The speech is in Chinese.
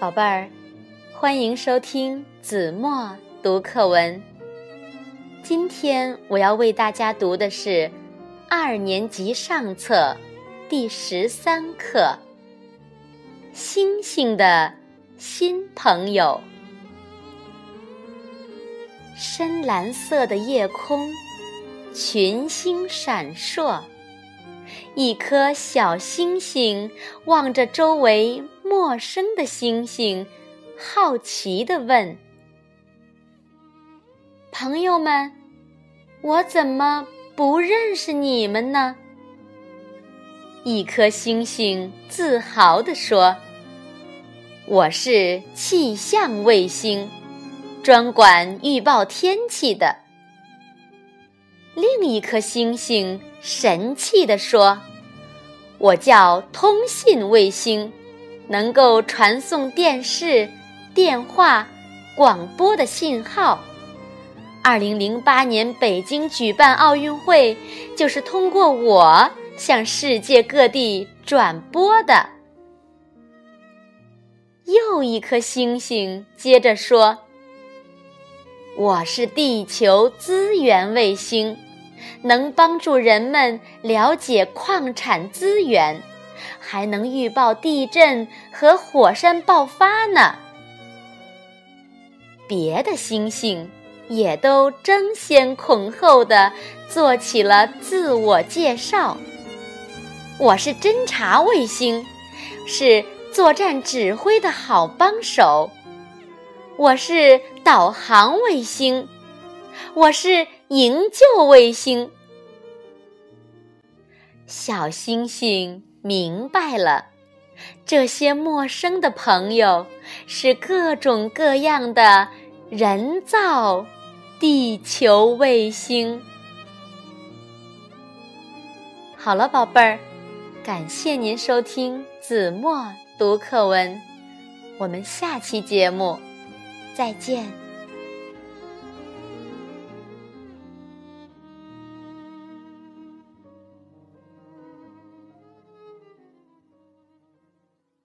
宝贝儿，欢迎收听子墨读课文。今天我要为大家读的是二年级上册第十三课《星星的新朋友》。深蓝色的夜空，群星闪烁，一颗小星星望着周围。陌生的星星，好奇地问：“朋友们，我怎么不认识你们呢？”一颗星星自豪地说：“我是气象卫星，专管预报天气的。”另一颗星星神气地说：“我叫通信卫星。”能够传送电视、电话、广播的信号。二零零八年北京举办奥运会，就是通过我向世界各地转播的。又一颗星星接着说：“我是地球资源卫星，能帮助人们了解矿产资源。”还能预报地震和火山爆发呢。别的星星也都争先恐后的做起了自我介绍。我是侦察卫星，是作战指挥的好帮手。我是导航卫星，我是营救卫星。小星星。明白了，这些陌生的朋友是各种各样的人造地球卫星。好了，宝贝儿，感谢您收听子墨读课文，我们下期节目再见。